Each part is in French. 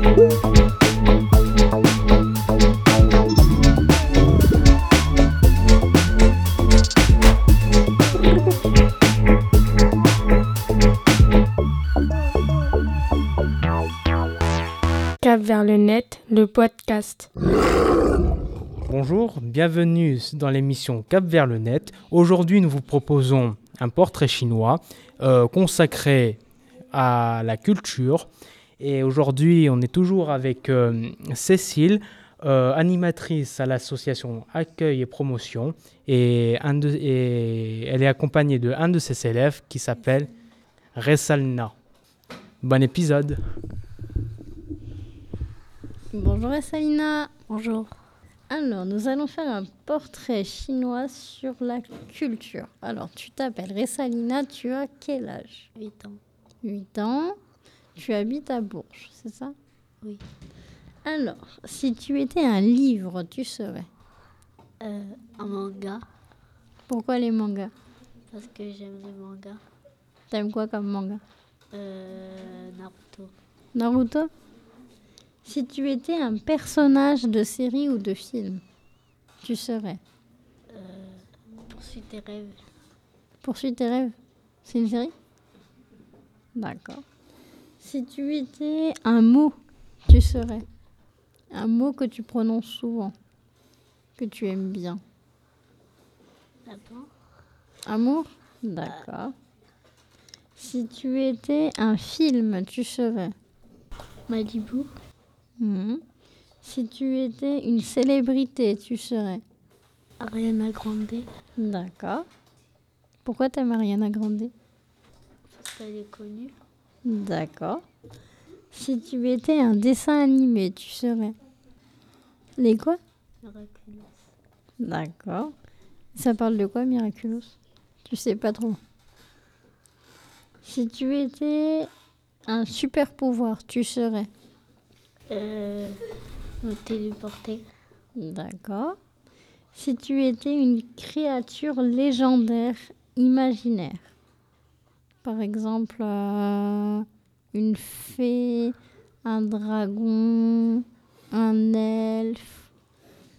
Cap vers le net, le podcast. Bonjour, bienvenue dans l'émission Cap vers le net. Aujourd'hui, nous vous proposons un portrait chinois euh, consacré à la culture. Et aujourd'hui, on est toujours avec euh, Cécile, euh, animatrice à l'association Accueil et Promotion. Et, un de- et elle est accompagnée de un de ses élèves qui s'appelle Ressalna. Bon épisode. Bonjour Salina. Bonjour. Alors, nous allons faire un portrait chinois sur la culture. Alors, tu t'appelles Ressalina, tu as quel âge? 8 ans. 8 ans. Tu habites à Bourges, c'est ça? Oui. Alors, si tu étais un livre, tu serais? Euh, un manga, Pourquoi les mangas? Parce que j'aime les mangas. T'aimes quoi comme manga? Euh, Naruto. Naruto? Si tu étais un personnage de série ou de film, tu serais? Poursuis tes rêves. Poursuis tes rêves. C'est une série? D'accord. Si tu étais un mot, tu serais un mot que tu prononces souvent, que tu aimes bien. D'abord, Amour? D'accord. Si tu étais un film, tu serais Malibu. Mhm. Si tu étais une célébrité, tu serais Ariana Grande. D'accord. Pourquoi t'aimes Ariana Grande? Parce qu'elle est connue. D'accord. Si tu étais un dessin animé, tu serais les quoi Miraculous. D'accord. Ça parle de quoi, Miraculous? Tu sais pas trop. Si tu étais un super pouvoir, tu serais Euh, téléporter. D'accord. Si tu étais une créature légendaire imaginaire, par exemple euh, une fée, un dragon, un elfe,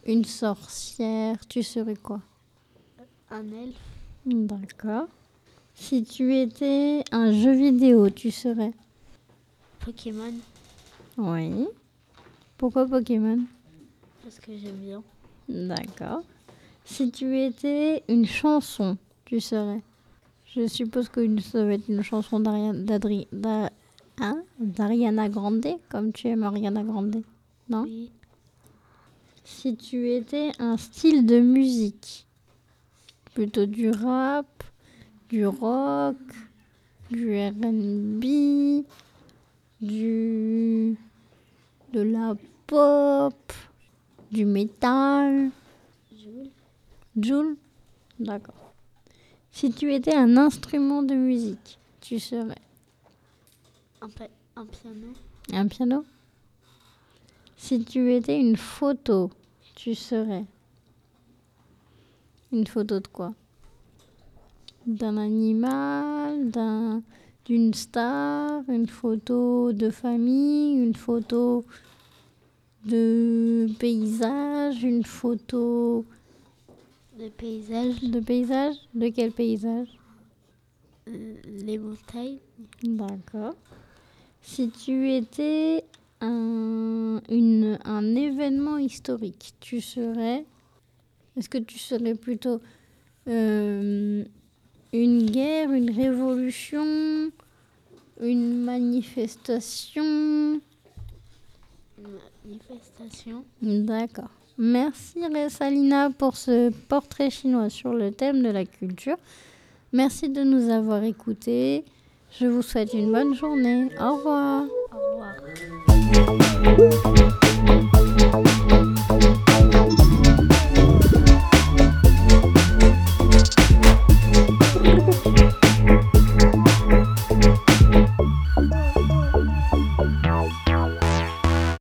une sorcière, tu serais quoi? Un elfe. D'accord. Si tu étais un jeu vidéo, tu serais? Pokémon. Oui. Pourquoi Pokémon? Parce que j'aime bien. D'accord. Si tu étais une chanson, tu serais? Je suppose que ça va être une chanson d'Ariana, hein, d'Ariana Grande, comme tu aimes Ariana Grande. Non? Oui. Si tu étais un style de musique, plutôt du rap, du rock, du RB, du de la pop, du métal? Jules. Joule? D'accord. Si tu étais un instrument de musique, tu serais Un, piano. un piano? Si tu étais une photo, tu serais une photo de quoi? D'un animal, d'un d'une star, une photo de famille, une photo de paysage, une photo Le paysage. de paysage De quel paysage? Euh, les montagnes. D'accord. Si tu étais un, une, un événement historique, tu serais. Est-ce que tu serais plutôt euh, une guerre, une révolution, une manifestation? Manifestation. D'accord. Merci Salina pour ce portrait chinois sur le thème de la culture. Merci de nous avoir écoutés. Je vous souhaite une bonne journée. Au revoir. Au revoir.